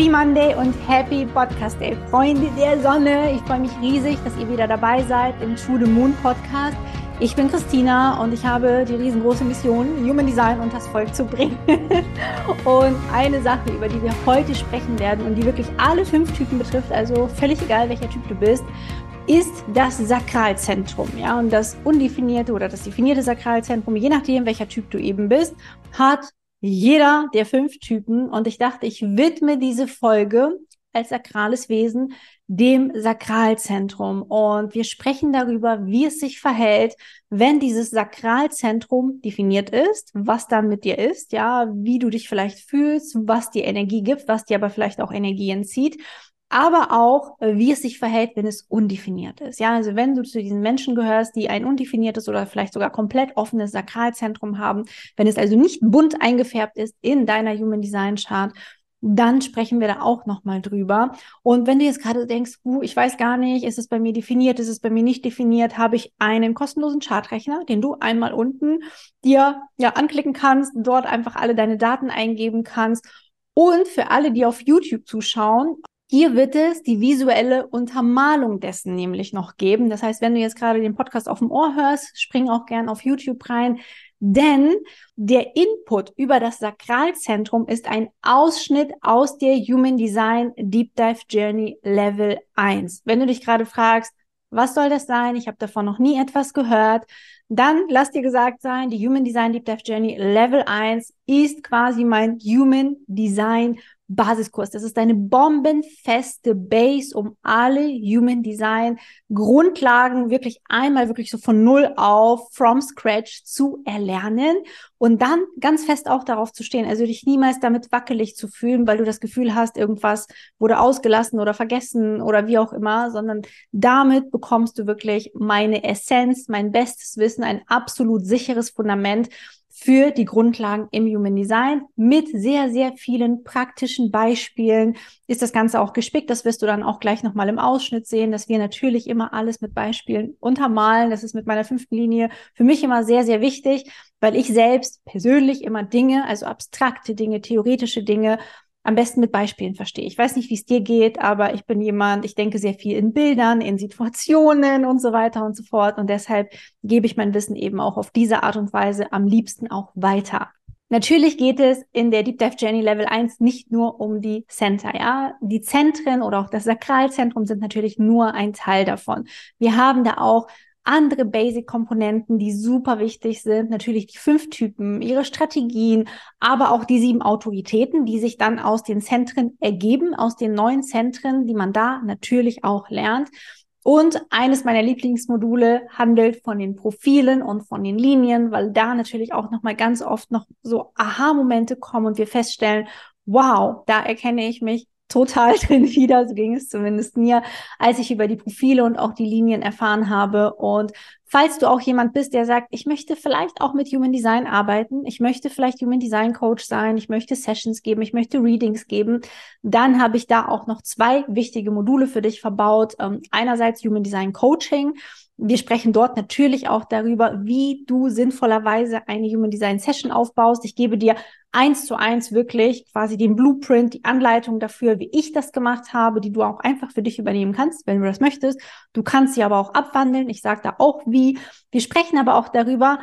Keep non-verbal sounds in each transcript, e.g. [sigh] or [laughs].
Happy Monday und Happy Podcast Day. Freunde der Sonne, ich freue mich riesig, dass ihr wieder dabei seid im True the Moon Podcast. Ich bin Christina und ich habe die riesengroße Mission, Human Design unters Volk zu bringen. [laughs] und eine Sache, über die wir heute sprechen werden und die wirklich alle fünf Typen betrifft, also völlig egal, welcher Typ du bist, ist das Sakralzentrum. Ja, und das undefinierte oder das definierte Sakralzentrum, je nachdem, welcher Typ du eben bist, hat jeder der fünf Typen. Und ich dachte, ich widme diese Folge als sakrales Wesen dem Sakralzentrum. Und wir sprechen darüber, wie es sich verhält, wenn dieses Sakralzentrum definiert ist, was dann mit dir ist, ja, wie du dich vielleicht fühlst, was dir Energie gibt, was dir aber vielleicht auch Energie entzieht aber auch, wie es sich verhält, wenn es undefiniert ist. Ja, also wenn du zu diesen Menschen gehörst, die ein undefiniertes oder vielleicht sogar komplett offenes Sakralzentrum haben, wenn es also nicht bunt eingefärbt ist in deiner Human Design Chart, dann sprechen wir da auch nochmal drüber. Und wenn du jetzt gerade denkst, uh, ich weiß gar nicht, ist es bei mir definiert, ist es bei mir nicht definiert, habe ich einen kostenlosen Chartrechner, den du einmal unten dir ja anklicken kannst, dort einfach alle deine Daten eingeben kannst. Und für alle, die auf YouTube zuschauen, hier wird es die visuelle Untermalung dessen nämlich noch geben. Das heißt, wenn du jetzt gerade den Podcast auf dem Ohr hörst, spring auch gern auf YouTube rein, denn der Input über das Sakralzentrum ist ein Ausschnitt aus der Human Design Deep Dive Journey Level 1. Wenn du dich gerade fragst, was soll das sein? Ich habe davon noch nie etwas gehört. Dann lass dir gesagt sein, die Human Design Deep Dive Journey Level 1 ist quasi mein Human Design Basiskurs. Das ist eine bombenfeste Base, um alle Human Design Grundlagen wirklich einmal wirklich so von Null auf, from scratch zu erlernen und dann ganz fest auch darauf zu stehen. Also dich niemals damit wackelig zu fühlen, weil du das Gefühl hast, irgendwas wurde ausgelassen oder vergessen oder wie auch immer, sondern damit bekommst du wirklich meine Essenz, mein bestes Wissen, ein absolut sicheres Fundament für die Grundlagen im Human Design mit sehr, sehr vielen praktischen Beispielen ist das Ganze auch gespickt. Das wirst du dann auch gleich nochmal im Ausschnitt sehen, dass wir natürlich immer alles mit Beispielen untermalen. Das ist mit meiner fünften Linie für mich immer sehr, sehr wichtig, weil ich selbst persönlich immer Dinge, also abstrakte Dinge, theoretische Dinge am besten mit Beispielen verstehe. Ich weiß nicht, wie es dir geht, aber ich bin jemand, ich denke sehr viel in Bildern, in Situationen und so weiter und so fort. Und deshalb gebe ich mein Wissen eben auch auf diese Art und Weise am liebsten auch weiter. Natürlich geht es in der Deep Dive Journey Level 1 nicht nur um die Center, ja. Die Zentren oder auch das Sakralzentrum sind natürlich nur ein Teil davon. Wir haben da auch andere Basic-Komponenten, die super wichtig sind. Natürlich die fünf Typen, ihre Strategien, aber auch die sieben Autoritäten, die sich dann aus den Zentren ergeben, aus den neuen Zentren, die man da natürlich auch lernt. Und eines meiner Lieblingsmodule handelt von den Profilen und von den Linien, weil da natürlich auch nochmal ganz oft noch so Aha-Momente kommen und wir feststellen, wow, da erkenne ich mich total [laughs] drin wieder, so ging es zumindest mir, als ich über die Profile und auch die Linien erfahren habe. Und falls du auch jemand bist, der sagt, ich möchte vielleicht auch mit Human Design arbeiten, ich möchte vielleicht Human Design Coach sein, ich möchte Sessions geben, ich möchte Readings geben, dann habe ich da auch noch zwei wichtige Module für dich verbaut. Ähm, einerseits Human Design Coaching. Wir sprechen dort natürlich auch darüber, wie du sinnvollerweise eine Human Design Session aufbaust. Ich gebe dir eins zu eins wirklich quasi den Blueprint, die Anleitung dafür, wie ich das gemacht habe, die du auch einfach für dich übernehmen kannst, wenn du das möchtest. Du kannst sie aber auch abwandeln. Ich sage da auch wie. Wir sprechen aber auch darüber,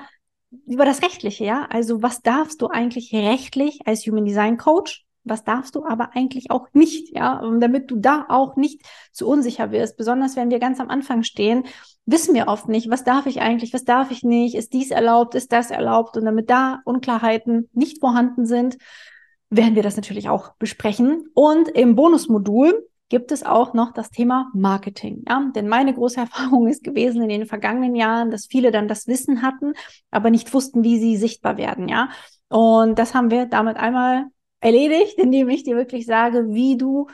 über das Rechtliche, ja. Also was darfst du eigentlich rechtlich als Human Design Coach was darfst du aber eigentlich auch nicht, ja, damit du da auch nicht zu unsicher wirst. Besonders wenn wir ganz am Anfang stehen, wissen wir oft nicht, was darf ich eigentlich, was darf ich nicht, ist dies erlaubt, ist das erlaubt und damit da Unklarheiten nicht vorhanden sind, werden wir das natürlich auch besprechen. Und im Bonusmodul gibt es auch noch das Thema Marketing. Ja? Denn meine große [laughs] Erfahrung ist gewesen in den vergangenen Jahren, dass viele dann das Wissen hatten, aber nicht wussten, wie sie sichtbar werden. Ja? Und das haben wir damit einmal erledigt, [laughs] indem ich dir wirklich sage, wie du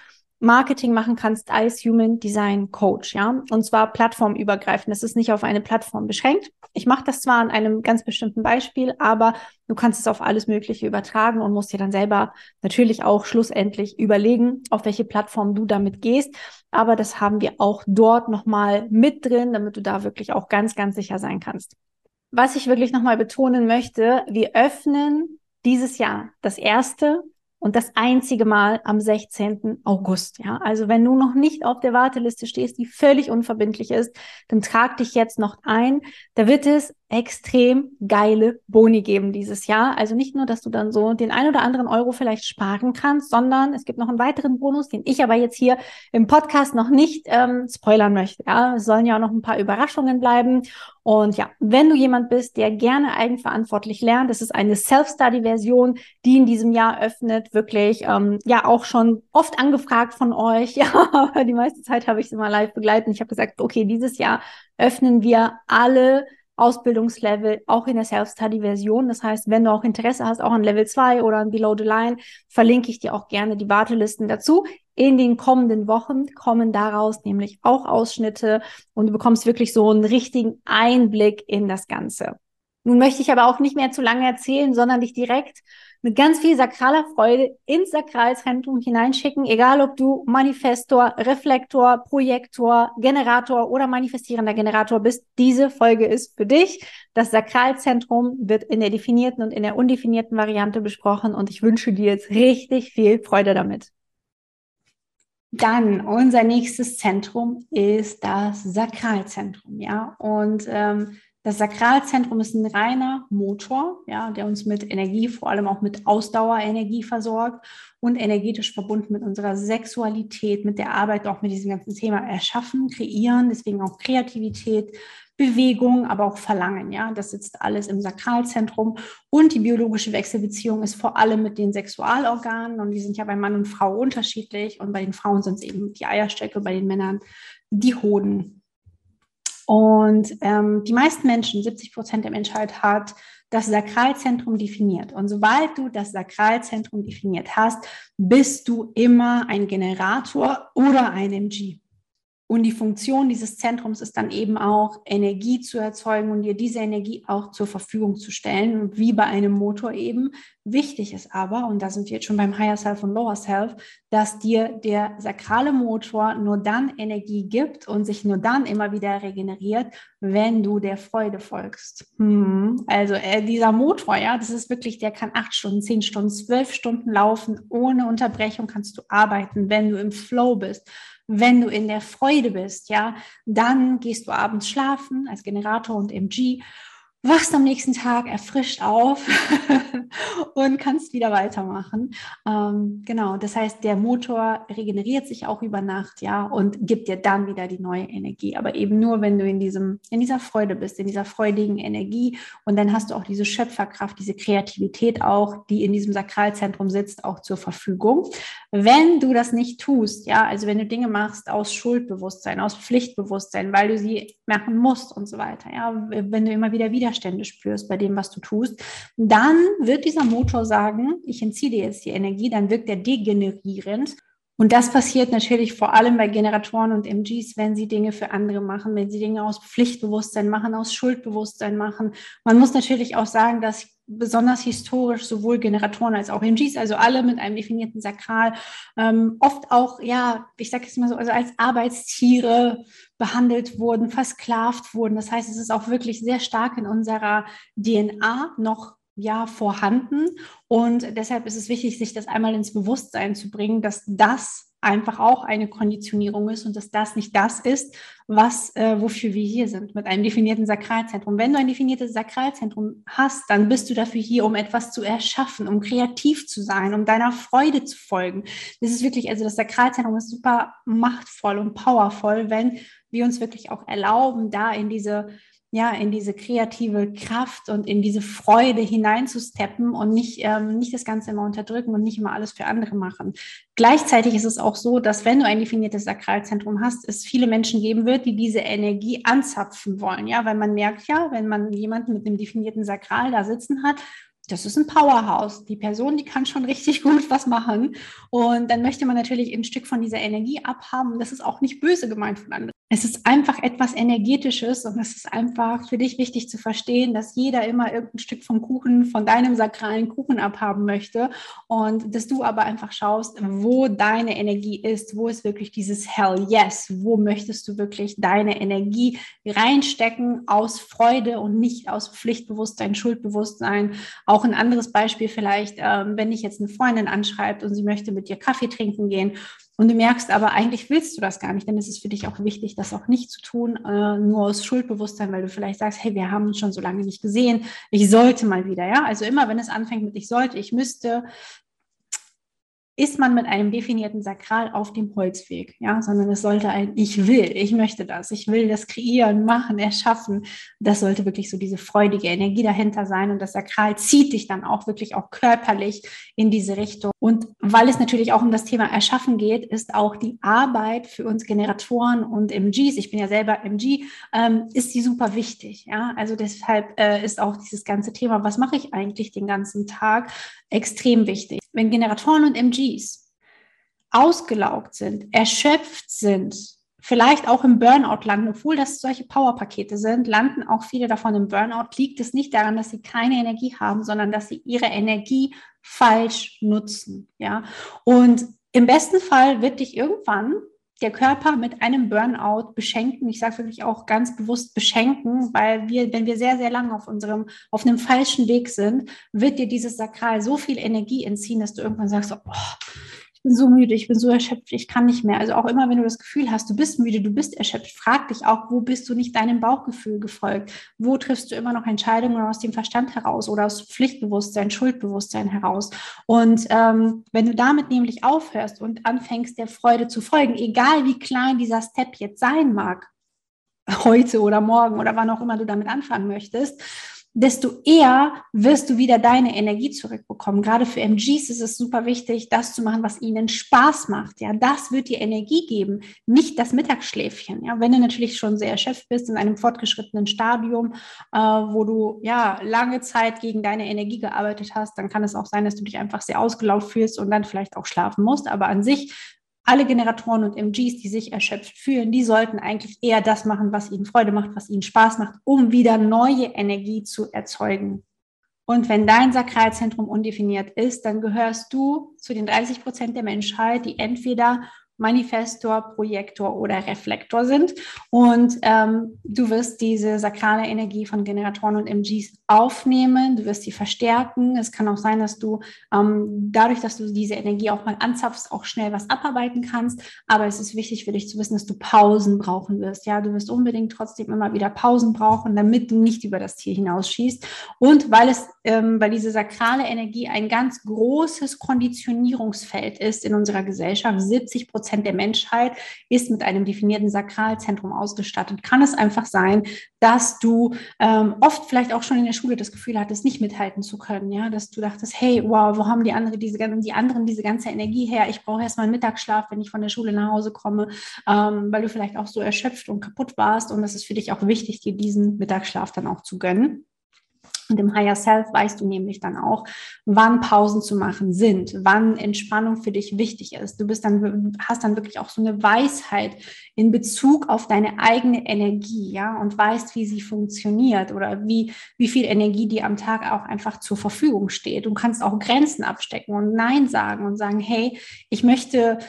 Marketing machen kannst als Human Design Coach, ja, und zwar plattformübergreifend. Das ist nicht auf eine Plattform beschränkt. Ich mache das zwar an einem ganz bestimmten Beispiel, aber du kannst es auf alles Mögliche übertragen und musst dir dann selber natürlich auch schlussendlich überlegen, auf welche Plattform du damit gehst. Aber das haben wir auch dort nochmal mit drin, damit du da wirklich auch ganz, ganz sicher sein kannst. Was ich wirklich nochmal betonen möchte, wir öffnen dieses Jahr das erste und das einzige Mal am 16. August. Ja, also wenn du noch nicht auf der Warteliste stehst, die völlig unverbindlich ist, dann trag dich jetzt noch ein. Da wird es extrem geile Boni geben dieses Jahr. Also nicht nur, dass du dann so den ein oder anderen Euro vielleicht sparen kannst, sondern es gibt noch einen weiteren Bonus, den ich aber jetzt hier im Podcast noch nicht ähm, spoilern möchte. Ja, es sollen ja auch noch ein paar Überraschungen bleiben. Und ja, wenn du jemand bist, der gerne eigenverantwortlich lernt, das ist eine Self-Study-Version, die in diesem Jahr öffnet, wirklich ähm, ja auch schon oft angefragt von euch. [laughs] Ja, die meiste Zeit habe ich sie mal live begleitet. Ich habe gesagt, okay, dieses Jahr öffnen wir alle Ausbildungslevel auch in der Self-Study-Version. Das heißt, wenn du auch Interesse hast, auch an Level 2 oder an Below the Line, verlinke ich dir auch gerne die Wartelisten dazu. In den kommenden Wochen kommen daraus nämlich auch Ausschnitte und du bekommst wirklich so einen richtigen Einblick in das Ganze. Nun möchte ich aber auch nicht mehr zu lange erzählen, sondern dich direkt mit ganz viel sakraler Freude ins Sakralzentrum hineinschicken, egal ob du Manifestor, Reflektor, Projektor, Generator oder manifestierender Generator bist. Diese Folge ist für dich. Das Sakralzentrum wird in der definierten und in der undefinierten Variante besprochen und ich wünsche dir jetzt richtig viel Freude damit. Dann unser nächstes Zentrum ist das Sakralzentrum, ja. Und ähm, das Sakralzentrum ist ein reiner Motor, ja, der uns mit Energie, vor allem auch mit Ausdauerenergie versorgt und energetisch verbunden mit unserer Sexualität, mit der Arbeit, auch mit diesem ganzen Thema Erschaffen, Kreieren, deswegen auch Kreativität, Bewegung, aber auch Verlangen. Ja, das sitzt alles im Sakralzentrum und die biologische Wechselbeziehung ist vor allem mit den Sexualorganen und die sind ja bei Mann und Frau unterschiedlich und bei den Frauen sind es eben die Eierstöcke, bei den Männern die Hoden. Und ähm, die meisten Menschen, 70 Prozent der Menschheit, hat das Sakralzentrum definiert. Und sobald du das Sakralzentrum definiert hast, bist du immer ein Generator oder ein MG. Und die Funktion dieses Zentrums ist dann eben auch, Energie zu erzeugen und dir diese Energie auch zur Verfügung zu stellen, wie bei einem Motor eben. Wichtig ist aber, und da sind wir jetzt schon beim Higher Self und Lower Self, dass dir der sakrale Motor nur dann Energie gibt und sich nur dann immer wieder regeneriert, wenn du der Freude folgst. Hm. Also äh, dieser Motor, ja, das ist wirklich, der kann acht Stunden, zehn Stunden, zwölf Stunden laufen. Ohne Unterbrechung kannst du arbeiten, wenn du im Flow bist wenn du in der Freude bist, ja, dann gehst du abends schlafen als Generator und MG wachst am nächsten Tag erfrischt auf [laughs] und kannst wieder weitermachen. Ähm, genau, das heißt, der Motor regeneriert sich auch über Nacht, ja, und gibt dir dann wieder die neue Energie. Aber eben nur, wenn du in diesem, in dieser Freude bist, in dieser freudigen Energie. Und dann hast du auch diese Schöpferkraft, diese Kreativität auch, die in diesem Sakralzentrum sitzt, auch zur Verfügung. Wenn du das nicht tust, ja, also wenn du Dinge machst aus Schuldbewusstsein, aus Pflichtbewusstsein, weil du sie machen musst und so weiter, ja, wenn du immer wieder wieder Widerstände spürst bei dem, was du tust, dann wird dieser Motor sagen, ich entziehe dir jetzt die Energie, dann wirkt er degenerierend. Und das passiert natürlich vor allem bei Generatoren und MGs, wenn sie Dinge für andere machen, wenn sie Dinge aus Pflichtbewusstsein machen, aus Schuldbewusstsein machen. Man muss natürlich auch sagen, dass besonders historisch sowohl Generatoren als auch MGs, also alle mit einem definierten Sakral, ähm, oft auch, ja, ich sage jetzt mal so, also als Arbeitstiere behandelt wurden, versklavt wurden. Das heißt, es ist auch wirklich sehr stark in unserer DNA noch ja vorhanden und deshalb ist es wichtig, sich das einmal ins Bewusstsein zu bringen, dass das einfach auch eine Konditionierung ist und dass das nicht das ist, was, äh, wofür wir hier sind, mit einem definierten Sakralzentrum. Wenn du ein definiertes Sakralzentrum hast, dann bist du dafür hier, um etwas zu erschaffen, um kreativ zu sein, um deiner Freude zu folgen. Das ist wirklich, also das Sakralzentrum ist super machtvoll und powervoll, wenn wir uns wirklich auch erlauben, da in diese ja, in diese kreative Kraft und in diese Freude hineinzusteppen und nicht, ähm, nicht das Ganze immer unterdrücken und nicht immer alles für andere machen. Gleichzeitig ist es auch so, dass wenn du ein definiertes Sakralzentrum hast, es viele Menschen geben wird, die diese Energie anzapfen wollen. Ja, weil man merkt ja, wenn man jemanden mit einem definierten Sakral da sitzen hat, das ist ein Powerhouse. Die Person, die kann schon richtig gut [laughs] was machen. Und dann möchte man natürlich ein Stück von dieser Energie abhaben. Das ist auch nicht böse gemeint von anderen. Es ist einfach etwas Energetisches und es ist einfach für dich wichtig zu verstehen, dass jeder immer irgendein Stück vom Kuchen, von deinem sakralen Kuchen abhaben möchte und dass du aber einfach schaust, wo deine Energie ist, wo ist wirklich dieses Hell Yes, wo möchtest du wirklich deine Energie reinstecken aus Freude und nicht aus Pflichtbewusstsein, Schuldbewusstsein. Auch ein anderes Beispiel vielleicht, ähm, wenn dich jetzt eine Freundin anschreibt und sie möchte mit dir Kaffee trinken gehen und du merkst aber, eigentlich willst du das gar nicht, denn es ist für dich auch wichtig, das auch nicht zu tun, äh, nur aus Schuldbewusstsein, weil du vielleicht sagst, hey, wir haben uns schon so lange nicht gesehen, ich sollte mal wieder, ja. Also immer, wenn es anfängt mit ich sollte, ich müsste, ist man mit einem definierten Sakral auf dem Holzweg, ja, sondern es sollte ein Ich will, ich möchte das, ich will das kreieren, machen, erschaffen. Das sollte wirklich so diese freudige Energie dahinter sein und das Sakral zieht dich dann auch wirklich auch körperlich in diese Richtung. Und weil es natürlich auch um das Thema Erschaffen geht, ist auch die Arbeit für uns Generatoren und MGs, ich bin ja selber MG, ähm, ist die super wichtig, ja. Also deshalb äh, ist auch dieses ganze Thema, was mache ich eigentlich den ganzen Tag, extrem wichtig. Wenn Generatoren und MGs ausgelaugt sind, erschöpft sind, vielleicht auch im Burnout landen, obwohl das solche Powerpakete sind, landen auch viele davon im Burnout. Liegt es nicht daran, dass sie keine Energie haben, sondern dass sie ihre Energie falsch nutzen. Ja, und im besten Fall wird dich irgendwann der Körper mit einem Burnout beschenken. Ich sage wirklich auch ganz bewusst beschenken, weil wir, wenn wir sehr, sehr lange auf unserem, auf einem falschen Weg sind, wird dir dieses Sakral so viel Energie entziehen, dass du irgendwann sagst, oh, bin so müde, ich bin so erschöpft, ich kann nicht mehr. Also auch immer, wenn du das Gefühl hast, du bist müde, du bist erschöpft, frag dich auch, wo bist du nicht deinem Bauchgefühl gefolgt? Wo triffst du immer noch Entscheidungen aus dem Verstand heraus oder aus Pflichtbewusstsein, Schuldbewusstsein heraus? Und ähm, wenn du damit nämlich aufhörst und anfängst, der Freude zu folgen, egal wie klein dieser Step jetzt sein mag, heute oder morgen oder wann auch immer du damit anfangen möchtest, desto eher wirst du wieder deine Energie zurückbekommen. Gerade für MGs ist es super wichtig, das zu machen, was ihnen Spaß macht. Ja, das wird dir Energie geben, nicht das Mittagsschläfchen. Ja, wenn du natürlich schon sehr erschöpft bist in einem fortgeschrittenen Stadium, äh, wo du ja lange Zeit gegen deine Energie gearbeitet hast, dann kann es auch sein, dass du dich einfach sehr ausgelaugt fühlst und dann vielleicht auch schlafen musst. Aber an sich alle Generatoren und MGs, die sich erschöpft fühlen, die sollten eigentlich eher das machen, was ihnen Freude macht, was ihnen Spaß macht, um wieder neue Energie zu erzeugen. Und wenn dein Sakralzentrum undefiniert ist, dann gehörst du zu den 30 Prozent der Menschheit, die entweder Manifestor, Projektor oder Reflektor sind. Und ähm, du wirst diese sakrale Energie von Generatoren und MGs aufnehmen, du wirst sie verstärken. Es kann auch sein, dass du ähm, dadurch, dass du diese Energie auch mal anzapfst, auch schnell was abarbeiten kannst. Aber es ist wichtig für dich zu wissen, dass du Pausen brauchen wirst. Ja, du wirst unbedingt trotzdem immer wieder Pausen brauchen, damit du nicht über das Ziel hinausschießt. Und weil es, ähm, weil diese sakrale Energie ein ganz großes Konditionierungsfeld ist in unserer Gesellschaft, 70 Prozent Prozent der Menschheit ist mit einem definierten Sakralzentrum ausgestattet, kann es einfach sein, dass du ähm, oft vielleicht auch schon in der Schule das Gefühl hattest, nicht mithalten zu können, ja, dass du dachtest, hey, wow, wo haben die anderen diese, die anderen diese ganze Energie her? Ich brauche erstmal einen Mittagsschlaf, wenn ich von der Schule nach Hause komme, ähm, weil du vielleicht auch so erschöpft und kaputt warst und das ist für dich auch wichtig, dir diesen Mittagsschlaf dann auch zu gönnen. Und im Higher Self weißt du nämlich dann auch, wann Pausen zu machen sind, wann Entspannung für dich wichtig ist. Du bist dann, hast dann wirklich auch so eine Weisheit in Bezug auf deine eigene Energie, ja, und weißt, wie sie funktioniert oder wie, wie viel Energie dir am Tag auch einfach zur Verfügung steht. Du kannst auch Grenzen abstecken und Nein sagen und sagen, hey, ich möchte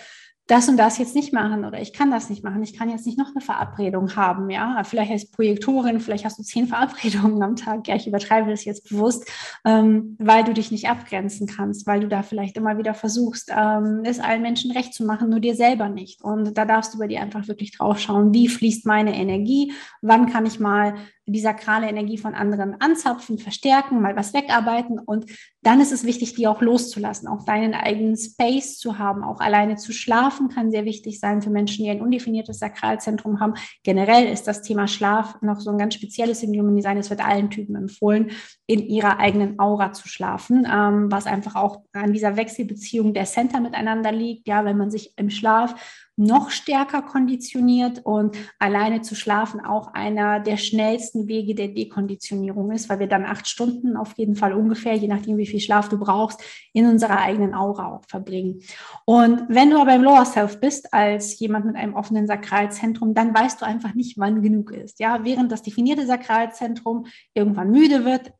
das und das jetzt nicht machen oder ich kann das nicht machen. Ich kann jetzt nicht noch eine Verabredung haben, ja. Vielleicht als Projektorin, vielleicht hast du zehn [laughs] Verabredungen am Tag. Ja, ich übertreibe das jetzt bewusst, ähm, weil du dich nicht abgrenzen kannst, weil du da vielleicht immer wieder versuchst, ähm, es allen Menschen recht zu machen, nur dir selber nicht. Und da darfst du bei dir einfach wirklich drauf schauen, wie fließt meine Energie, wann kann ich mal die sakrale Energie von anderen anzapfen, verstärken, mal was wegarbeiten. Und dann ist es wichtig, die auch loszulassen, auch deinen eigenen Space zu haben. Auch alleine zu schlafen kann sehr wichtig sein für Menschen, die ein undefiniertes Sakralzentrum haben. Generell ist das Thema Schlaf noch so ein ganz spezielles im Human Design. Es wird allen Typen empfohlen, in ihrer eigenen Aura zu schlafen, ähm, was einfach auch an dieser Wechselbeziehung der Center miteinander liegt. Ja, wenn man sich im Schlaf noch stärker konditioniert und alleine zu schlafen auch einer der schnellsten Wege der Dekonditionierung ist, weil wir dann acht Stunden auf jeden Fall ungefähr, je nachdem wie viel Schlaf du brauchst, in unserer eigenen Aura auch verbringen. Und wenn du aber im Lower Self bist, als jemand mit einem offenen Sakralzentrum, dann weißt du einfach nicht, wann genug ist. Ja, während das definierte Sakralzentrum irgendwann müde wird,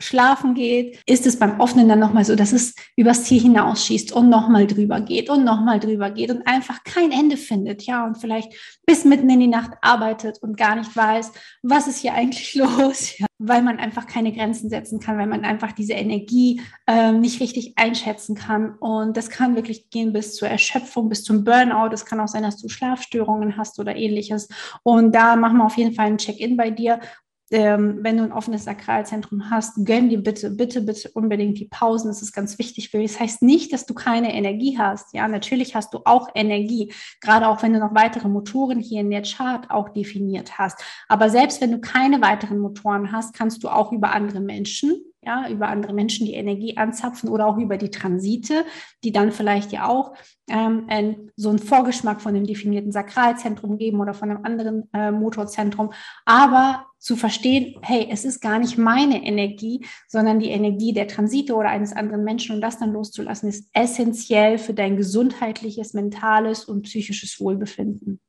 schlafen geht, ist es beim Offenen dann nochmal so, dass es übers Ziel hinausschießt und nochmal drüber geht und nochmal drüber geht und einfach kein Ende findet, ja, und vielleicht bis mitten in die Nacht arbeitet und gar nicht weiß, was ist hier eigentlich [laughs] los, ja, weil man einfach keine Grenzen setzen kann, weil man einfach diese Energie äh, nicht richtig einschätzen kann. Und das kann wirklich gehen bis zur Erschöpfung, bis zum Burnout. Es kann auch sein, dass du Schlafstörungen hast oder ähnliches. Und da machen wir auf jeden Fall ein Check-in bei dir ähm, wenn du ein offenes Sakralzentrum hast, gönn dir bitte, bitte, bitte unbedingt die Pausen. Das ist ganz wichtig für dich. Das heißt nicht, dass du keine Energie hast. Ja, natürlich hast du auch Energie, gerade auch wenn du noch weitere Motoren hier in der Chart auch definiert hast. Aber selbst wenn du keine weiteren Motoren hast, kannst du auch über andere Menschen ja, über andere Menschen die Energie anzapfen oder auch über die Transite, die dann vielleicht ja auch ähm, ein, so einen Vorgeschmack von dem definierten Sakralzentrum geben oder von einem anderen äh, Motorzentrum. Aber zu verstehen, hey, es ist gar nicht meine Energie, sondern die Energie der Transite oder eines anderen Menschen und das dann loszulassen, ist essentiell für dein gesundheitliches, mentales und psychisches Wohlbefinden.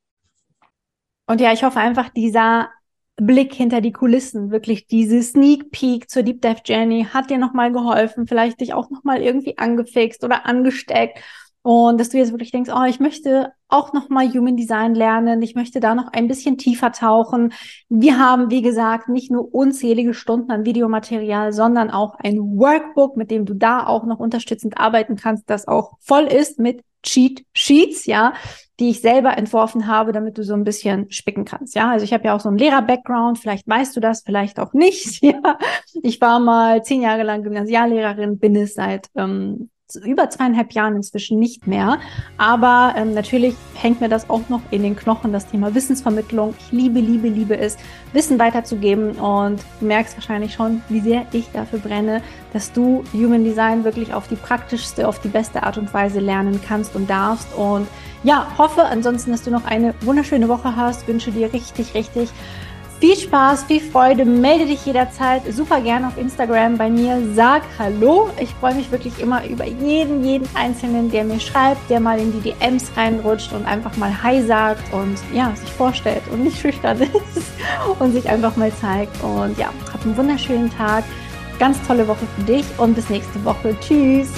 Und ja, ich hoffe einfach, dieser Blick hinter die Kulissen, wirklich diese Sneak Peek zur Deep Dive Journey hat dir nochmal geholfen, vielleicht dich auch nochmal irgendwie angefixt oder angesteckt und dass du jetzt wirklich denkst, oh, ich möchte auch nochmal Human Design lernen, ich möchte da noch ein bisschen tiefer tauchen. Wir haben, wie gesagt, nicht nur unzählige Stunden an Videomaterial, sondern auch ein Workbook, mit dem du da auch noch unterstützend arbeiten kannst, das auch voll ist mit Cheat Sheets, ja, die ich selber entworfen habe, damit du so ein bisschen spicken kannst. Ja, also ich habe ja auch so einen Lehrer-Background, vielleicht weißt du das, vielleicht auch nicht. [laughs] Ja, ich war mal zehn Jahre lang Gymnasiallehrerin, bin es seit ähm, über zweieinhalb Jahren inzwischen nicht mehr. Aber ähm, natürlich hängt mir das auch noch in den Knochen, das Thema Wissensvermittlung. Ich liebe, liebe, liebe es, Wissen weiterzugeben. Und du merkst wahrscheinlich schon, wie sehr ich dafür brenne, dass du Human Design wirklich auf die praktischste, auf die beste Art und Weise lernen kannst und darfst. Und ja, hoffe ansonsten, dass du noch eine wunderschöne Woche hast. Wünsche dir richtig, richtig viel Spaß, viel Freude. Melde dich jederzeit super gerne auf Instagram bei mir. Sag Hallo. Ich freue mich wirklich immer über jeden, jeden Einzelnen, der mir schreibt, der mal in die DMs reinrutscht und einfach mal Hi sagt und ja, sich vorstellt und nicht schüchtern ist [laughs] und sich einfach mal zeigt. Und ja, hab einen wunderschönen Tag. Ganz tolle Woche für dich und bis nächste Woche. Tschüss.